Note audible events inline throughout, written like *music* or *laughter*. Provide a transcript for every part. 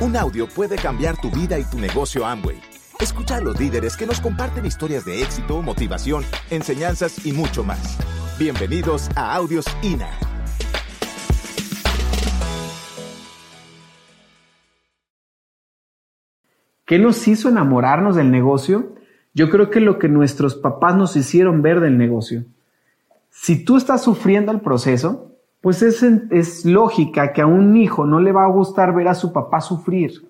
Un audio puede cambiar tu vida y tu negocio Amway. Escucha a los líderes que nos comparten historias de éxito, motivación, enseñanzas y mucho más. Bienvenidos a Audios INA. ¿Qué nos hizo enamorarnos del negocio? Yo creo que lo que nuestros papás nos hicieron ver del negocio. Si tú estás sufriendo el proceso, pues es, es lógica que a un hijo no le va a gustar ver a su papá sufrir.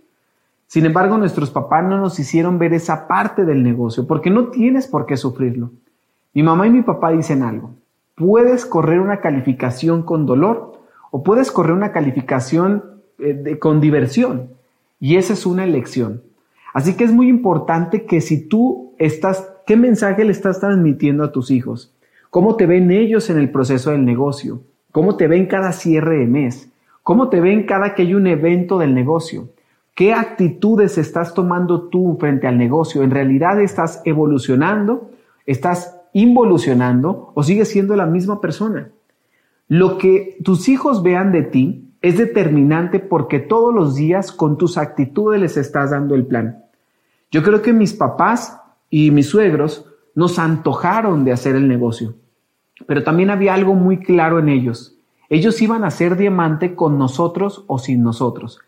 Sin embargo, nuestros papás no nos hicieron ver esa parte del negocio, porque no tienes por qué sufrirlo. Mi mamá y mi papá dicen algo. Puedes correr una calificación con dolor o puedes correr una calificación eh, con diversión. Y esa es una elección. Así que es muy importante que si tú estás, ¿qué mensaje le estás transmitiendo a tus hijos? ¿Cómo te ven ellos en el proceso del negocio? Cómo te ven cada cierre de mes, cómo te ven cada que hay un evento del negocio, qué actitudes estás tomando tú frente al negocio. ¿En realidad estás evolucionando, estás involucionando o sigues siendo la misma persona? Lo que tus hijos vean de ti es determinante porque todos los días con tus actitudes les estás dando el plan. Yo creo que mis papás y mis suegros nos antojaron de hacer el negocio. Pero también había algo muy claro en ellos. Ellos iban a ser diamante con nosotros o sin nosotros.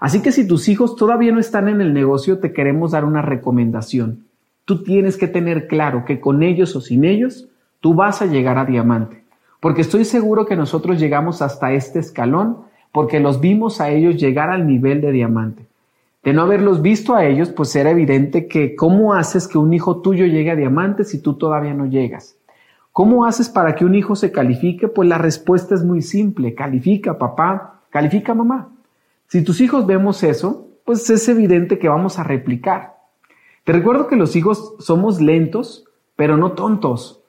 Así que si tus hijos todavía no están en el negocio, te queremos dar una recomendación. Tú tienes que tener claro que con ellos o sin ellos, tú vas a llegar a diamante. Porque estoy seguro que nosotros llegamos hasta este escalón porque los vimos a ellos llegar al nivel de diamante. De no haberlos visto a ellos, pues era evidente que cómo haces que un hijo tuyo llegue a diamante si tú todavía no llegas. ¿Cómo haces para que un hijo se califique? Pues la respuesta es muy simple. Califica papá, califica mamá. Si tus hijos vemos eso, pues es evidente que vamos a replicar. Te recuerdo que los hijos somos lentos, pero no tontos.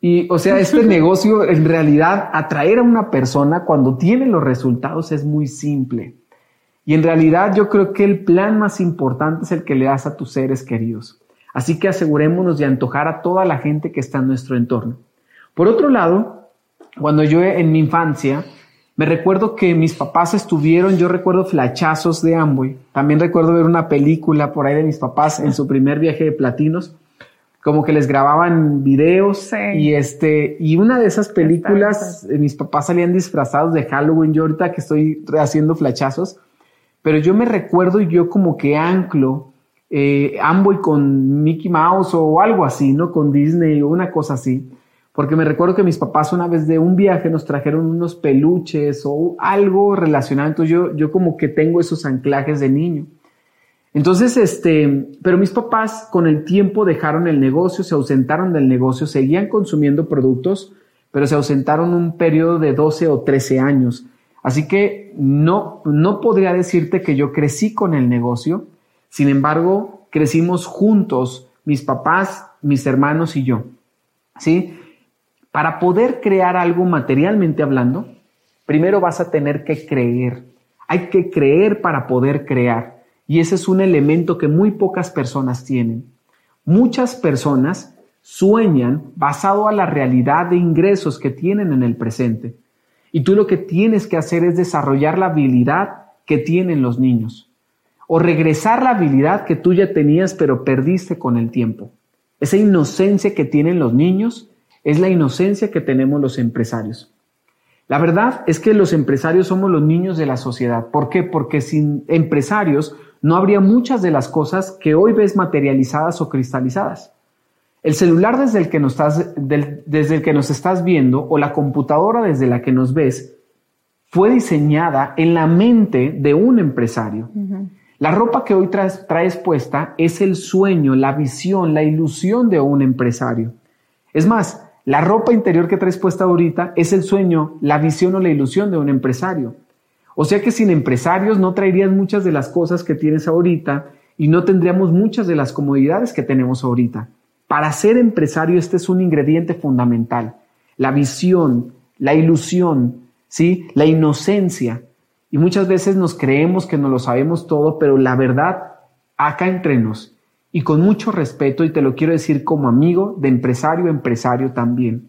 Y, o sea, este *laughs* negocio, en realidad, atraer a una persona cuando tiene los resultados es muy simple. Y en realidad yo creo que el plan más importante es el que le das a tus seres queridos. Así que asegurémonos de antojar a toda la gente que está en nuestro entorno. Por otro lado, cuando yo en mi infancia, me recuerdo que mis papás estuvieron, yo recuerdo flachazos de Amway. También recuerdo ver una película por ahí de mis papás en su primer viaje de platinos, como que les grababan videos y este y una de esas películas eh, mis papás salían disfrazados de Halloween. Yo ahorita que estoy haciendo flachazos, pero yo me recuerdo y yo como que anclo eh, Amboy con Mickey Mouse o algo así, ¿no? Con Disney o una cosa así. Porque me recuerdo que mis papás una vez de un viaje nos trajeron unos peluches o algo relacionado. Entonces yo, yo como que tengo esos anclajes de niño. Entonces, este, pero mis papás con el tiempo dejaron el negocio, se ausentaron del negocio, seguían consumiendo productos, pero se ausentaron un periodo de 12 o 13 años. Así que no, no podría decirte que yo crecí con el negocio, sin embargo, crecimos juntos, mis papás, mis hermanos y yo. ¿Sí? Para poder crear algo materialmente hablando, primero vas a tener que creer. Hay que creer para poder crear. Y ese es un elemento que muy pocas personas tienen. Muchas personas sueñan basado a la realidad de ingresos que tienen en el presente. Y tú lo que tienes que hacer es desarrollar la habilidad que tienen los niños o regresar la habilidad que tú ya tenías pero perdiste con el tiempo. Esa inocencia que tienen los niños es la inocencia que tenemos los empresarios. La verdad es que los empresarios somos los niños de la sociedad. ¿Por qué? Porque sin empresarios no habría muchas de las cosas que hoy ves materializadas o cristalizadas. El celular desde el que nos estás, desde el que nos estás viendo o la computadora desde la que nos ves fue diseñada en la mente de un empresario. La ropa que hoy traes, traes, puesta es el sueño, la visión, la ilusión de un empresario. Es más, la ropa interior que traes puesta ahorita es el sueño, la visión o la ilusión de un empresario. O sea que sin empresarios no traerías muchas de las cosas que tienes ahorita y no tendríamos muchas de las comodidades que tenemos ahorita. Para ser empresario este es un ingrediente fundamental. La visión, la ilusión, ¿sí? la inocencia, y muchas veces nos creemos que no lo sabemos todo, pero la verdad, acá entre nos, y con mucho respeto, y te lo quiero decir como amigo de empresario empresario también,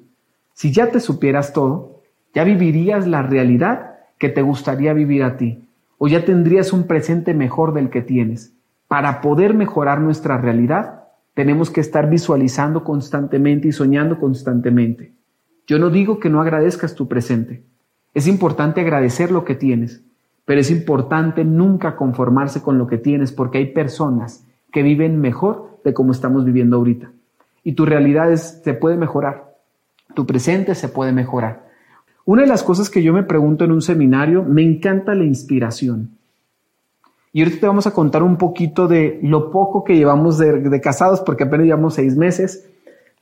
si ya te supieras todo, ya vivirías la realidad que te gustaría vivir a ti. o ya tendrías un presente mejor del que tienes. Para poder mejorar nuestra realidad, tenemos que estar visualizando constantemente y soñando constantemente. Yo no digo que no agradezcas tu presente. Es importante agradecer lo que tienes, pero es importante nunca conformarse con lo que tienes porque hay personas que viven mejor de como estamos viviendo ahorita. Y tu realidad se puede mejorar. Tu presente se puede mejorar. Una de las cosas que yo me pregunto en un seminario, me encanta la inspiración. Y ahorita te vamos a contar un poquito de lo poco que llevamos de, casados, porque apenas llevamos seis meses.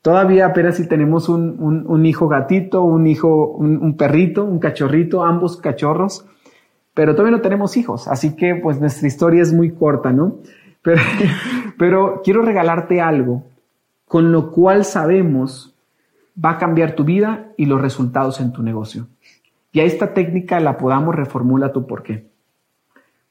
Todavía apenas si tenemos un, hijo gatito, un hijo, un, perrito, un cachorrito, ambos cachorros, pero todavía no tenemos hijos, así que pues nuestra historia es muy corta, ¿no? *laughs* Pero, quiero regalarte algo con lo cual sabemos va a cambiar tu vida y los resultados en tu negocio. Y a esta técnica la podamos reformula tu por qué.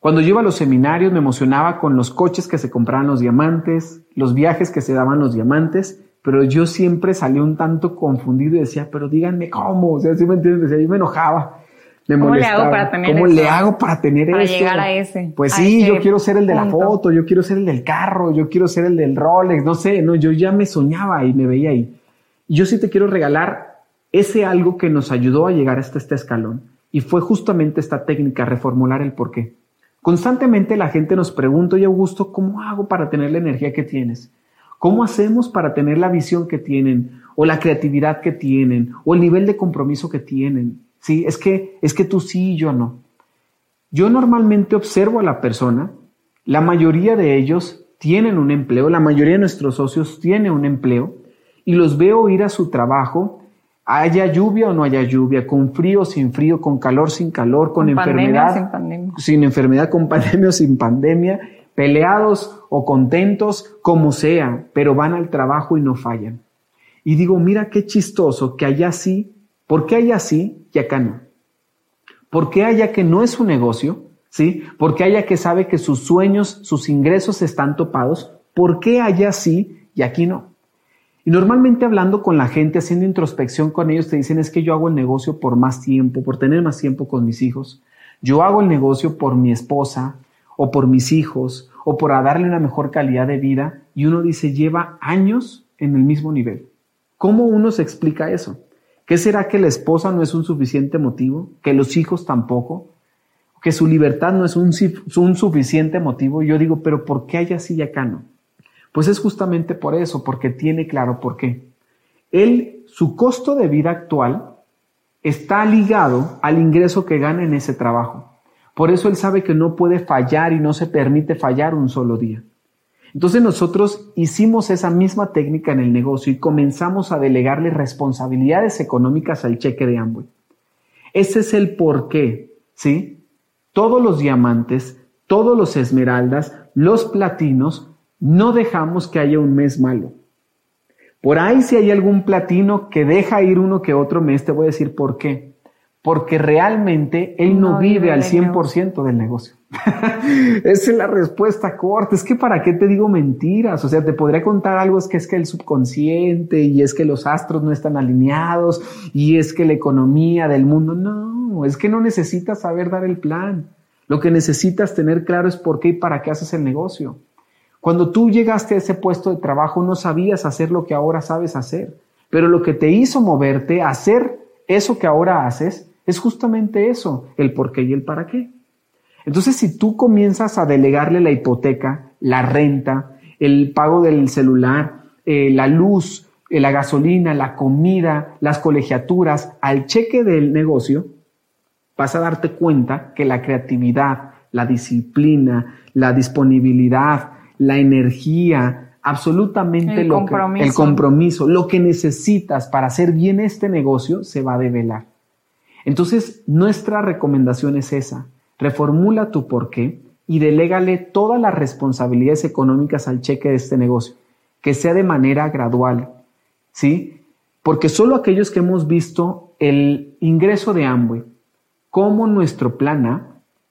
Cuando yo iba a los seminarios me emocionaba con los coches que se compraban los diamantes, los viajes que se daban los diamantes, pero yo siempre salí un tanto confundido y decía, pero díganme cómo, o sea, ¿sí me entiendes? Yo me enojaba. Me ¿Cómo le hago para tener ¿Cómo le hago para tener para llegar a ese. Pues sí, yo quiero ser el de la foto, yo quiero ser el del carro, yo quiero ser el del Rolex, no sé, no, yo ya me soñaba y me veía ahí yo sí te quiero regalar ese algo que nos ayudó a llegar hasta este escalón. Y fue justamente esta técnica, reformular el por qué. Constantemente la gente nos pregunta, oye Augusto, ¿cómo hago para tener la energía que tienes? ¿Cómo hacemos para tener la visión que tienen? O la creatividad que tienen? O el nivel de compromiso que tienen? Sí, es que, es que tú sí y yo no. Yo normalmente observo a la persona, la mayoría de ellos tienen un empleo, la mayoría de nuestros socios tienen un empleo, y los veo ir a su trabajo, haya lluvia o no haya lluvia, con frío o sin frío, con calor sin calor, con, enfermedad, sin, pandemia. sin enfermedad, con pandemia *laughs* o sin pandemia, peleados o contentos, como sea, pero van al trabajo y no fallan. Y digo, mira qué chistoso que allá sí, ¿por qué allá sí y acá no? ¿Por qué allá que no es un negocio? ¿Sí? ¿Por qué allá que sabe que sus sueños, sus ingresos están topados? ¿Por qué allá sí y aquí no? Y normalmente hablando con la gente, haciendo introspección con ellos, te dicen es que yo hago el negocio por más tiempo, por tener más tiempo con mis hijos. Yo hago el negocio por mi esposa o por mis hijos o por darle una mejor calidad de vida. Y uno dice, lleva años en el mismo nivel. ¿Cómo uno se explica eso? ¿Qué será que la esposa no es un suficiente motivo? ¿Que los hijos tampoco? ¿Que su libertad no es un, suficiente motivo? Yo digo, pero ¿por qué hay así y acá no? Pues es justamente por eso, porque tiene claro por qué. Él, su costo de vida actual está ligado al ingreso que gana en ese trabajo. Por eso él sabe que no puede fallar y no se permite fallar un solo día. Entonces nosotros hicimos esa misma técnica en el negocio y comenzamos a delegarle responsabilidades económicas al cheque de Amway. Ese es el por qué, ¿sí? Todos los diamantes, todos los esmeraldas, los platinos no dejamos que haya un mes malo. Por ahí si hay algún platino que deja ir uno que otro mes, te voy a decir por qué. Porque realmente él no, vive al 100% del negocio. *laughs* Esa es la respuesta corta. Es que para qué te digo mentiras. O sea, te podría contar algo, es que es que el subconsciente y es que los astros no están alineados y es que la economía del mundo. No, es que no necesitas saber dar el plan. Lo que necesitas tener claro es por qué y para qué haces el negocio. Cuando tú llegaste a ese puesto de trabajo no sabías hacer lo que ahora sabes hacer, pero lo que te hizo moverte a hacer eso que ahora haces es justamente eso, el por qué y el para qué. Entonces, si tú comienzas a delegarle la hipoteca, la renta, el pago del celular, eh, la luz, eh, la gasolina, la comida, las colegiaturas al cheque del negocio, vas a darte cuenta que la creatividad, la disciplina, la disponibilidad, la energía, absolutamente lo que, el compromiso, lo que necesitas para hacer bien este negocio se va a develar. Entonces, nuestra recomendación es esa. Reformula tu porqué y delégale todas las responsabilidades económicas al cheque de este negocio, que sea de manera gradual, ¿sí? Porque solo aquellos que hemos visto el ingreso de Amway como nuestro plan A,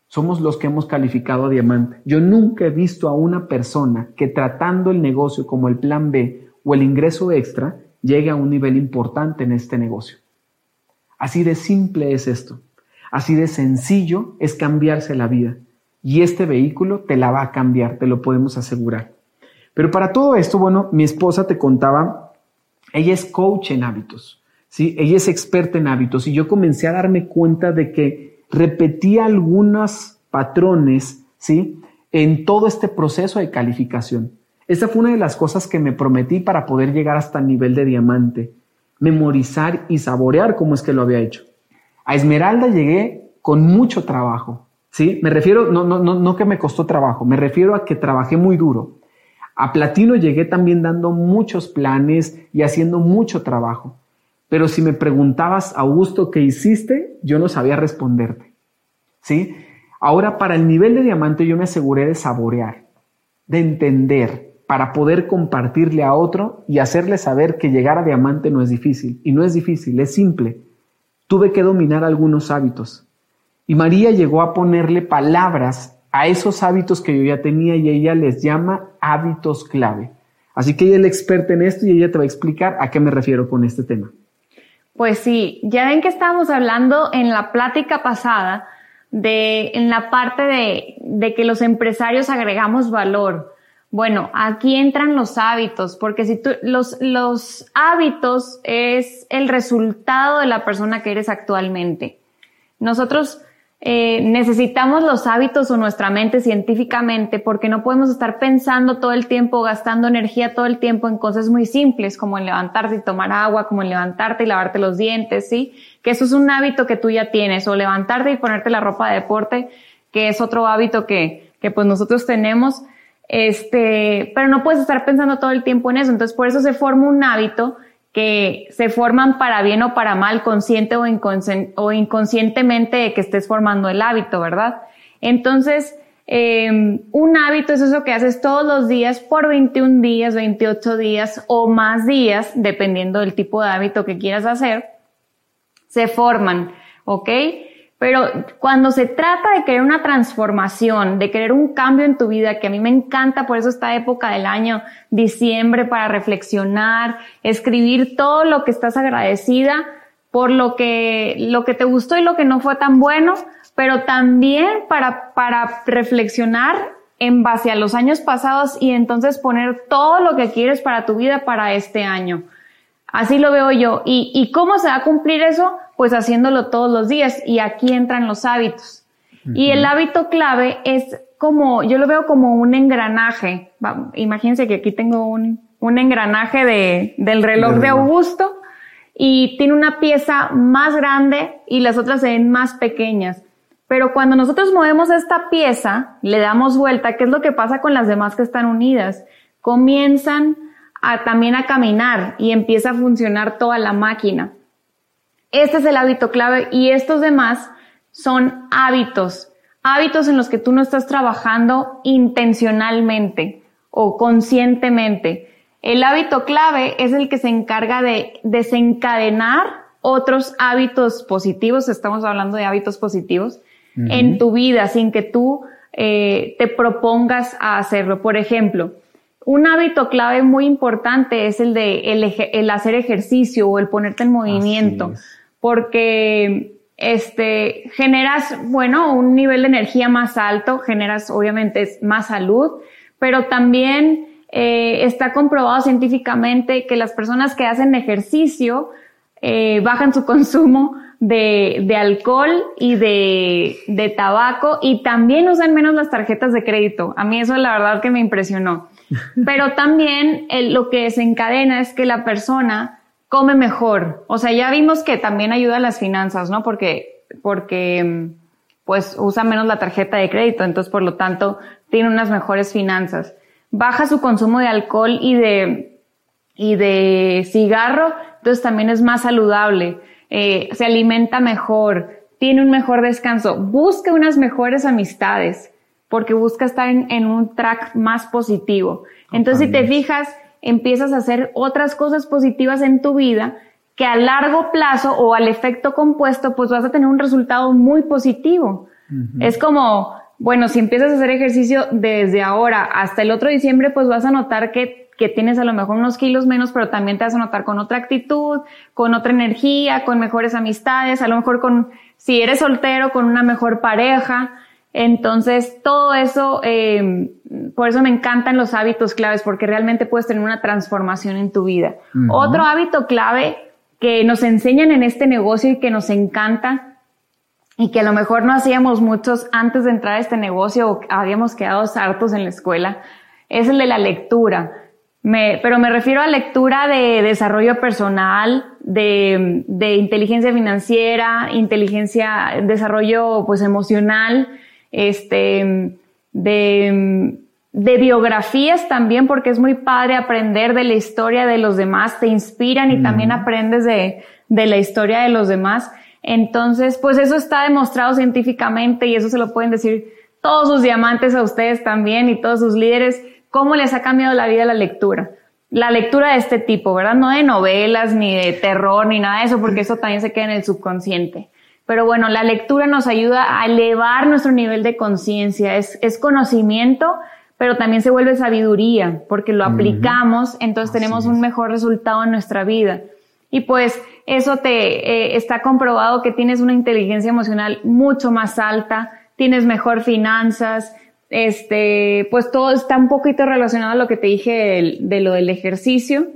somos los que hemos calificado a diamante. Yo nunca he visto a una persona que tratando el negocio como el plan B o el ingreso extra llegue a un nivel importante en este negocio. Así de simple es esto. Así de sencillo es cambiarse la vida. Y este vehículo te la va a cambiar, te lo podemos asegurar. Pero para todo esto, bueno, mi esposa te contaba, ella es coach en hábitos, ¿sí? Ella es experta en hábitos y yo comencé a darme cuenta de que repetía algunos patrones, ¿sí? En todo este proceso de calificación. Esta fue una de las cosas que me prometí para poder llegar hasta el nivel de diamante, memorizar y saborear cómo es que lo había hecho. A Esmeralda llegué con mucho trabajo, ¿sí? Me refiero, no, no, no, no que me costó trabajo, me refiero a que trabajé muy duro. A Platino llegué también dando muchos planes y haciendo mucho trabajo. Pero si me preguntabas, Augusto, ¿qué hiciste? Yo no sabía responderte. ¿Sí? Ahora, para el nivel de diamante, yo me aseguré de saborear, de entender, para poder compartirle a otro y hacerle saber que llegar a diamante no es difícil. Y no es difícil, es simple. Tuve que dominar algunos hábitos. Y María llegó a ponerle palabras a esos hábitos que yo ya tenía y ella les llama hábitos clave. Así que ella es la experta en esto y ella te va a explicar a qué me refiero con este tema. Pues sí, ya ven que estábamos hablando en la plática pasada de, en la parte de, de que los empresarios agregamos valor. Bueno, aquí entran los hábitos, porque si tú, los, los hábitos es el resultado de la persona que eres actualmente. Nosotros eh, necesitamos los hábitos o nuestra mente científicamente porque no podemos estar pensando todo el tiempo, gastando energía todo el tiempo en cosas muy simples como en levantarte y tomar agua, como en levantarte y lavarte los dientes, ¿sí? Que eso es un hábito que tú ya tienes o levantarte y ponerte la ropa de deporte, que es otro hábito que, que pues nosotros tenemos. Este, pero no puedes estar pensando todo el tiempo en eso. Entonces por eso se forma un hábito que se forman para bien o para mal, consciente o, inconscientemente de que estés formando el hábito, ¿verdad? Entonces, em, un hábito es eso que haces todos los días por 21 días, 28 días o más días, dependiendo del tipo de hábito que quieras hacer, se forman, ¿ok? Pero cuando se trata de querer una transformación, de querer un cambio en tu vida, que a mí me encanta, por eso esta época del año, diciembre, para reflexionar, escribir todo lo que estás agradecida por lo que, lo que te gustó y lo que no fue tan bueno, pero también para, para reflexionar en base a los años pasados y entonces poner todo lo que quieres para tu vida para este año. Así lo veo yo. ¿Y, ¿Y cómo se va a cumplir eso? Pues haciéndolo todos los días. Y aquí entran los hábitos. Y el hábito clave es como, yo lo veo como un engranaje. imagínense que aquí tengo un, un engranaje de, del reloj de Augusto y tiene una pieza más grande y las otras se ven más pequeñas. Pero cuando nosotros movemos esta pieza, le damos vuelta, ¿qué es lo que pasa con las demás que están unidas? Comienzan a, también a caminar y empieza a funcionar toda la máquina. Este es el hábito clave y estos demás son hábitos, hábitos en los que tú no estás trabajando intencionalmente o conscientemente. El hábito clave es el que se encarga de desencadenar otros hábitos positivos, estamos hablando de hábitos positivos, en tu vida sin que tú eh, te propongas a hacerlo. Por ejemplo, un hábito clave muy importante es el de el, hacer ejercicio o el ponerte en movimiento, porque este generas, bueno, un nivel de energía más alto, generas obviamente más salud, pero también eh, está comprobado científicamente que las personas que hacen ejercicio eh, bajan su *laughs* consumo de, de alcohol y de, de tabaco y también usan menos las tarjetas de crédito. A mí eso la verdad que me impresionó. *laughs* Pero también lo que desencadena es que la persona come mejor. O sea, ya vimos que también ayuda a las finanzas, ¿no? Porque, porque, pues, usa menos la tarjeta de crédito, entonces, por lo tanto, tiene unas mejores finanzas. Baja su consumo de alcohol y de, y de cigarro, entonces también es más saludable. Eh, se alimenta mejor, tiene un mejor descanso, busca unas mejores amistades porque busca estar en, un track más positivo. Entonces, si te fijas, empiezas a hacer otras cosas positivas en tu vida que a largo plazo o al efecto compuesto, pues vas a tener un resultado muy positivo. Es como, bueno, si empiezas a hacer ejercicio desde ahora hasta el otro diciembre, pues vas a notar que, que tienes a lo mejor unos kilos menos, pero también te vas a notar con otra actitud, con otra energía, con mejores amistades, a lo mejor con si eres soltero con una mejor pareja. Entonces, todo eso, eh, por eso me encantan los hábitos claves, porque realmente puedes tener una transformación en tu vida. Otro hábito clave que nos enseñan en este negocio y que nos encanta y que a lo mejor no hacíamos muchos antes de entrar a este negocio o habíamos quedado hartos en la escuela, es el de la lectura. Me, pero me refiero a lectura de desarrollo personal, de, de inteligencia financiera, inteligencia, desarrollo pues emocional, este, de, de biografías también, porque es muy padre aprender de la historia de los demás, te inspiran y también aprendes de, de la historia de los demás. Entonces, pues eso está demostrado científicamente y eso se lo pueden decir todos sus diamantes a ustedes también y todos sus líderes ¿Cómo les ha cambiado la vida la lectura? La lectura de este tipo, ¿verdad? No de novelas, ni de terror, ni nada de eso, porque eso también se queda en el subconsciente. Pero bueno, la lectura nos ayuda a elevar nuestro nivel de conciencia. Es, es conocimiento, pero también se vuelve sabiduría, porque lo aplicamos, entonces tenemos un mejor resultado en nuestra vida. Y pues eso te eh, está comprobado que tienes una inteligencia emocional mucho más alta, tienes mejor finanzas, este, pues todo está un poquito relacionado a lo que te dije de, lo del ejercicio.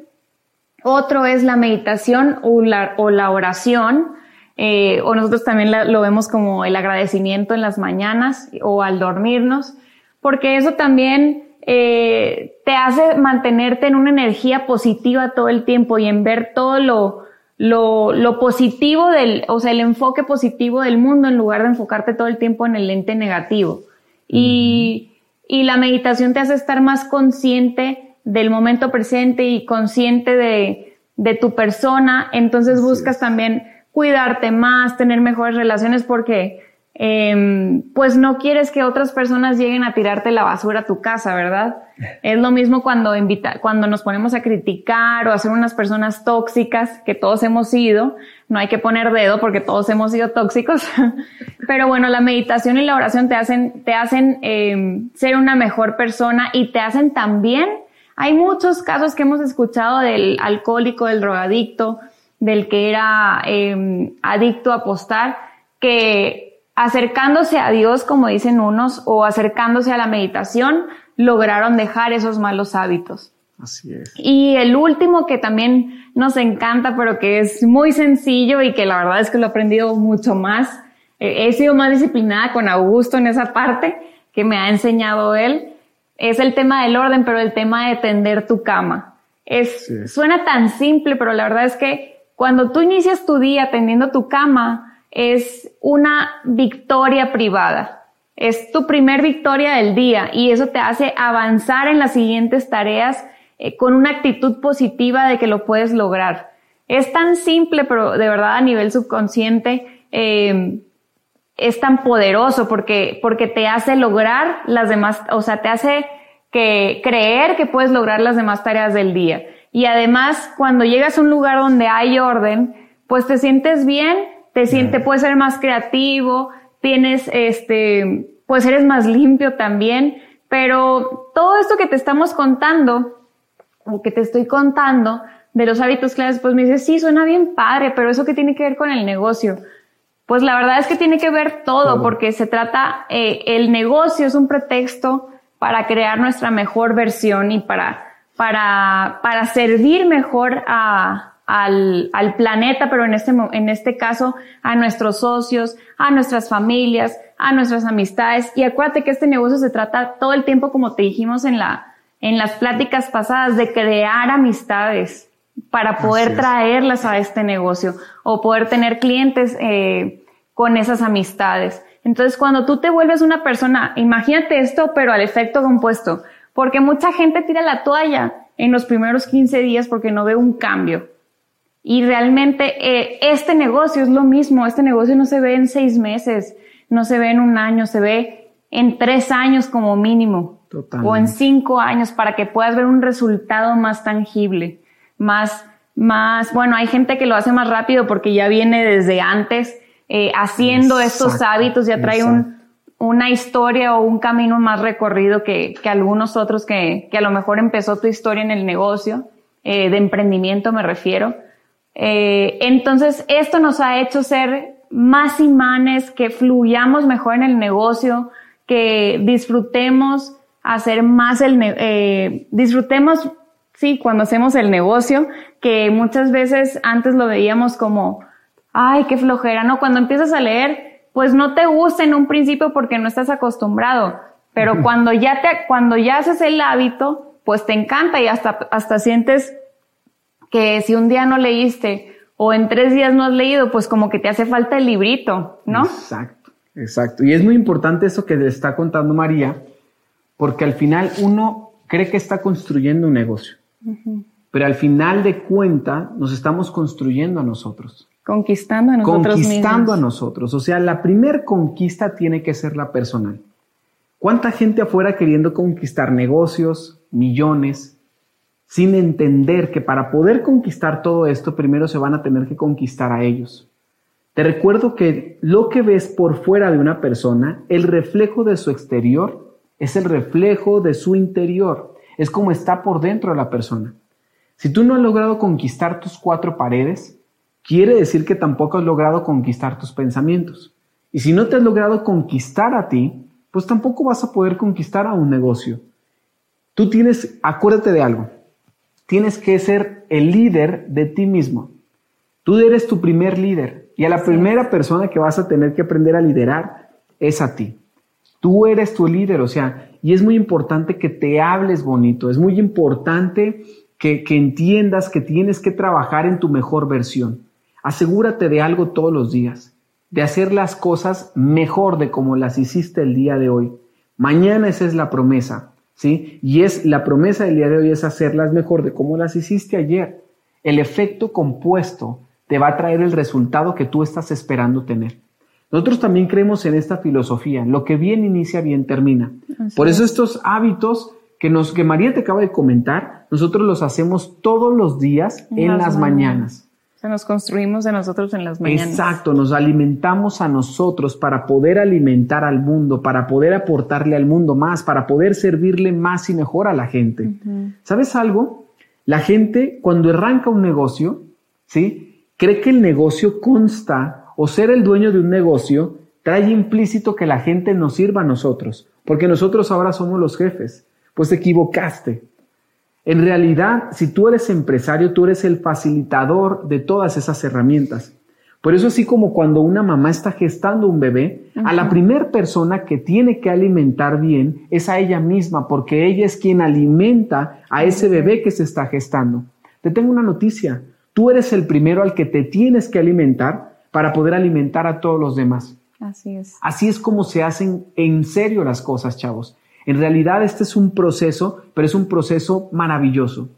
Otro es la meditación o la, o la oración, eh, o nosotros también lo vemos como el agradecimiento en las mañanas o al dormirnos, porque eso también eh, te hace mantenerte en una energía positiva todo el tiempo y en ver todo lo, lo, lo positivo del, o sea, el enfoque positivo del mundo en lugar de enfocarte todo el tiempo en el lente negativo. Y, y la meditación te hace estar más consciente del momento presente y consciente de, de tu persona. Entonces buscas también cuidarte más, tener mejores relaciones porque eh, pues no quieres que otras personas lleguen a tirarte la basura a tu casa, ¿verdad? *laughs* Es lo mismo cuando invita, cuando nos ponemos a criticar o a ser unas personas tóxicas, que todos hemos sido, no hay que poner dedo porque todos hemos sido tóxicos, *laughs* pero bueno, la meditación y la oración te hacen, te hacen eh, ser una mejor persona y te hacen también, hay muchos casos que hemos escuchado del alcohólico, del drogadicto, del que era eh, adicto a apostar, que acercándose a Dios, como dicen unos, o acercándose a la meditación, lograron dejar esos malos hábitos. Así es. Y el último que también nos encanta, pero que es muy sencillo y que la verdad es que lo he aprendido mucho más. Eh, he sido más disciplinada con Augusto en esa parte que me ha enseñado él. Es el tema del orden, pero el tema de tender tu cama. Es, suena tan simple, pero la verdad es que cuando tú inicias tu día tendiendo tu cama, es una victoria privada. Es tu primer victoria del día y eso te hace avanzar en las siguientes tareas eh, con una actitud positiva de que lo puedes lograr. Es tan simple, pero de verdad a nivel subconsciente eh, es tan poderoso porque, porque te hace lograr las demás, o sea, te hace que creer que puedes lograr las demás tareas del día. Y además, cuando llegas a un lugar donde hay orden, pues te sientes bien te sientes, puedes ser más creativo, tienes, este, pues eres más limpio también, pero todo esto que te estamos contando, o que te estoy contando, de los hábitos claves, pues me dices, sí, suena bien padre, pero eso qué tiene que ver con el negocio. Pues la verdad es que tiene que ver todo, porque se trata, eh, el negocio es un pretexto para crear nuestra mejor versión y para, para, para servir mejor a, al, al planeta, pero en este, en este caso a nuestros socios, a nuestras familias, a nuestras amistades. Y acuérdate que este negocio se trata todo el tiempo, como te dijimos en la, en las pláticas pasadas, de crear amistades para poder traerlas a este negocio o poder tener clientes eh, con esas amistades. Entonces, cuando tú te vuelves una persona, imagínate esto, pero al efecto compuesto, porque mucha gente tira la toalla en los primeros 15 días porque no ve un cambio. Y realmente eh, este negocio es lo mismo, este negocio no se ve en seis meses, no se ve en un año, se ve en tres años como mínimo. O en cinco años para que puedas ver un resultado más tangible, más, más, bueno, hay gente que lo hace más rápido porque ya viene desde antes eh, haciendo estos hábitos, ya trae un, una historia o un camino más recorrido que, que algunos otros que, que a lo mejor empezó tu historia en el negocio, eh, de emprendimiento me refiero. Eh, entonces, esto nos ha hecho ser más imanes, que fluyamos mejor en el negocio, que disfrutemos hacer más el, eh, disfrutemos, sí, cuando hacemos el negocio, que muchas veces antes lo veíamos como, ay, qué flojera, ¿no? Cuando empiezas a leer, pues no te gusta en un principio porque no estás acostumbrado, pero cuando ya te, cuando ya haces el hábito, pues te encanta y hasta, hasta sientes que si un día no leíste o en tres días no has leído, pues como que te hace falta el librito, ¿no? Exacto, exacto. Y es muy importante eso que le está contando María, porque al final uno cree que está construyendo un negocio, pero al final de cuenta nos estamos construyendo a nosotros. Conquistando a nosotros Conquistando a nosotros. O sea, la primer conquista tiene que ser la personal. ¿Cuánta gente afuera queriendo conquistar negocios, millones, sin entender que para poder conquistar todo esto, primero se van a tener que conquistar a ellos? Te recuerdo que lo que ves por fuera de una persona, el reflejo de su exterior, es el reflejo de su interior. Es como está por dentro de la persona. Si tú no has logrado conquistar tus cuatro paredes, quiere decir que tampoco has logrado conquistar tus pensamientos. Y si no te has logrado conquistar a ti, pues tampoco vas a poder conquistar a un negocio. Tú tienes, acuérdate de algo, tienes que ser el líder de ti mismo. Tú eres tu primer líder y a la primera persona que vas a tener que aprender a liderar es a ti. Tú eres tu líder, o sea, y es muy importante que te hables bonito, es muy importante que, que entiendas que tienes que trabajar en tu mejor versión. Asegúrate de algo todos los días, de hacer las cosas mejor de como las hiciste el día de hoy. Mañana esa es la promesa, ¿sí? Y es la promesa del día de hoy es hacerlas mejor de como las hiciste ayer. El efecto compuesto te va a traer el resultado que tú estás esperando tener. Nosotros también creemos en esta filosofía, lo que bien inicia, bien termina. Por eso estos hábitos que, nos, que María te acaba de comentar, nosotros los hacemos todos los días en, las, mañanas nos construimos de nosotros en las mañanas. Exacto, nos alimentamos a nosotros para poder alimentar al mundo, para poder aportarle al mundo más, para poder servirle más y mejor a la gente. ¿Sabes algo? La gente cuando arranca un negocio, ¿sí? Cree que el negocio consta o ser el dueño de un negocio trae implícito que la gente nos sirva a nosotros, porque nosotros ahora somos los jefes. Pues te equivocaste. En realidad, si tú eres empresario, tú eres el facilitador de todas esas herramientas. Por eso así como cuando una mamá está gestando un bebé, a la primera persona que tiene que alimentar bien es a ella misma, porque ella es quien alimenta a ese bebé que se está gestando. Te tengo una noticia, tú eres el primero al que te tienes que alimentar para poder alimentar a todos los demás. Así es. Así es como se hacen en serio las cosas, chavos. En realidad este es un proceso, pero es un proceso maravilloso.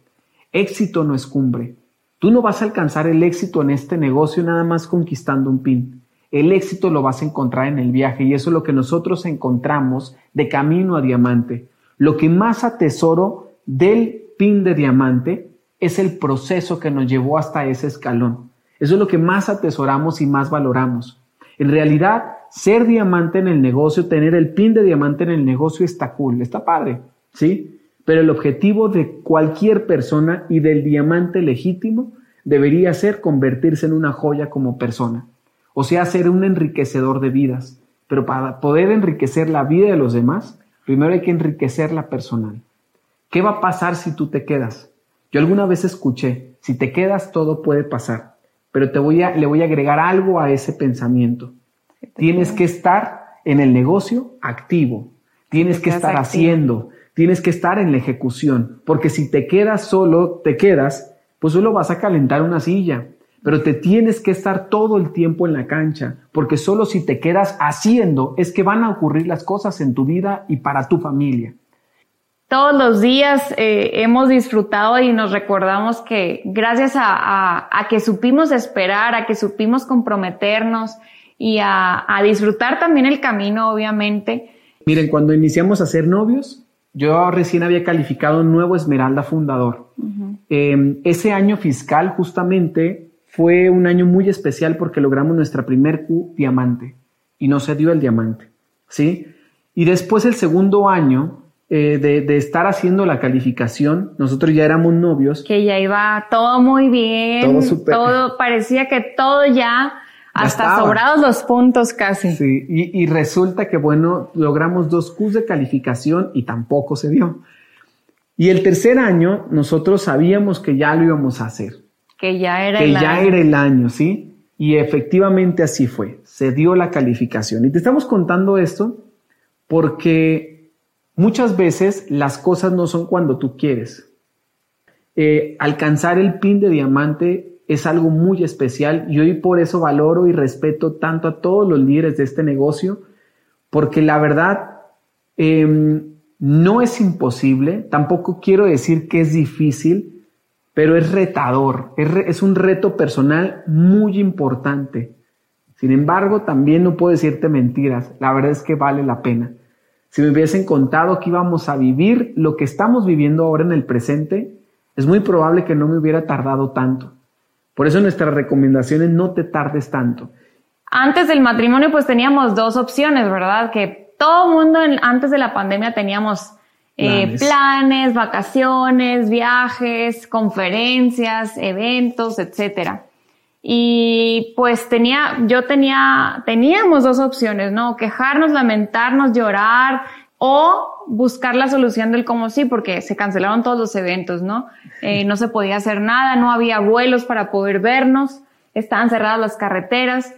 Éxito no es cumbre. Tú no vas a alcanzar el éxito en este negocio nada más conquistando un pin. El éxito lo vas a encontrar en el viaje y eso es lo que nosotros encontramos de camino a diamante. Lo que más atesoro del pin de diamante es el proceso que nos llevó hasta ese escalón. Eso es lo que más atesoramos y más valoramos. En realidad, ser diamante en el negocio, tener el pin de diamante en el negocio está cool, está padre, ¿sí? Pero el objetivo de cualquier persona y del diamante legítimo debería ser convertirse en una joya como persona, o sea, ser un enriquecedor de vidas. Pero para poder enriquecer la vida de los demás, primero hay que enriquecer la personal. ¿Qué va a pasar si tú te quedas? Yo alguna vez escuché, si te quedas todo puede pasar, pero te voy a, le voy a agregar algo a ese pensamiento. Tienes que estar en el negocio activo, tienes que estar haciendo, tienes que estar en la ejecución, porque si te quedas solo, te quedas, pues solo vas a calentar una silla, pero te tienes que estar todo el tiempo en la cancha, porque solo si te quedas haciendo es que van a ocurrir las cosas en tu vida y para tu familia. Todos los días eh, hemos disfrutado y nos recordamos que gracias a que supimos esperar, a que supimos comprometernos, y a, disfrutar también el camino, obviamente. Miren, cuando iniciamos a ser novios, yo recién había calificado un nuevo Esmeralda fundador. Em, ese año fiscal justamente fue un año muy especial porque logramos nuestra primer Q diamante y no se dio el diamante, ¿sí? Y después el segundo año eh, de, estar haciendo la calificación, nosotros ya éramos novios. Que ya iba todo muy bien, todo, todo parecía que todo ya Hasta sobrados los puntos casi. Sí, y, y, resulta que, bueno, logramos dos Qs de calificación y tampoco se dio. Y el tercer año, nosotros sabíamos que ya lo íbamos a hacer. Que ya era que el ya año. era el año, ¿sí? Y efectivamente así fue. Se dio la calificación. Y te estamos contando esto porque muchas veces las cosas no son cuando tú quieres. Eh, alcanzar el pin de diamante es algo muy especial y hoy por eso valoro y respeto tanto a todos los líderes de este negocio, porque la verdad eh, no es imposible, tampoco quiero decir que es difícil, pero es retador, es, es un reto personal muy importante. Sin embargo, también no puedo decirte mentiras, la verdad es que vale la pena. Si me hubiesen contado que íbamos a vivir lo que estamos viviendo ahora en el presente, es muy probable que no me hubiera tardado tanto. Por eso nuestra recomendación es no te tardes tanto. Antes del matrimonio pues teníamos dos opciones, ¿verdad? Que todo mundo en, antes de la pandemia teníamos eh, planes. planes, vacaciones, viajes, conferencias, eventos, etcétera. Y pues tenía, yo tenía, teníamos dos opciones, ¿no? Quejarnos, lamentarnos, llorar o buscar la solución del cómo sí, porque se cancelaron todos los eventos, ¿no? Eh, no se podía hacer nada, no había vuelos para poder vernos, estaban cerradas las carreteras.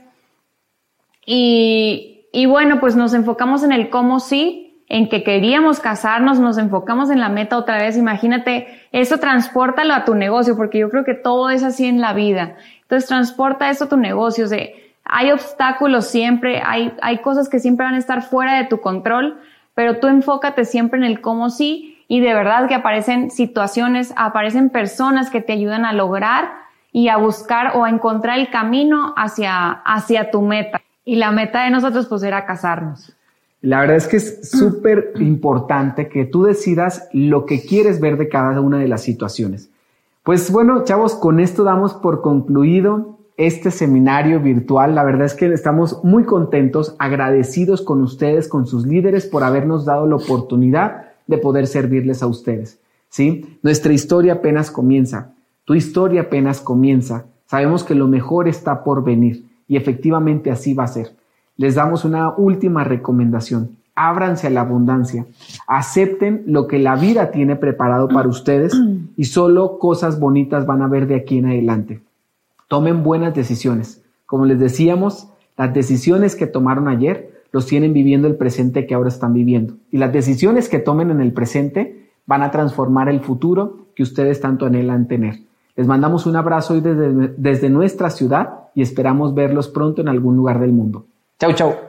Y, y bueno, pues nos enfocamos en el cómo sí, en que queríamos casarnos, nos enfocamos en la meta otra vez. Imagínate, eso transportalo a tu negocio, porque yo creo que todo es así en la vida. Entonces transporta eso a tu negocio. O sea, hay obstáculos siempre, hay, hay cosas que siempre van a estar fuera de tu control, pero tú enfócate siempre en el cómo sí y de verdad que aparecen situaciones, aparecen personas que te ayudan a lograr y a buscar o a encontrar el camino hacia, hacia tu meta. Y la meta de nosotros pues era casarnos. La verdad es que es súper importante que tú decidas lo que quieres ver de cada una de las situaciones. Pues bueno, chavos, con esto damos por concluido este seminario virtual. La verdad es que estamos muy contentos, agradecidos con ustedes, con sus líderes, por habernos dado la oportunidad de poder servirles a ustedes. ¿sí? Nuestra historia apenas comienza. Tu historia apenas comienza. Sabemos que lo mejor está por venir y efectivamente así va a ser. Les damos una última recomendación. Ábranse a la abundancia. Acepten lo que la vida tiene preparado para *clears throat* ustedes y solo cosas bonitas van a ver de aquí en adelante. Tomen buenas decisiones. Como les decíamos, las decisiones que tomaron ayer los tienen viviendo el presente que ahora están viviendo. Y las decisiones que tomen en el presente van a transformar el futuro que ustedes tanto anhelan tener. Les mandamos un abrazo hoy desde, desde nuestra ciudad y esperamos verlos pronto en algún lugar del mundo. Chau, chau.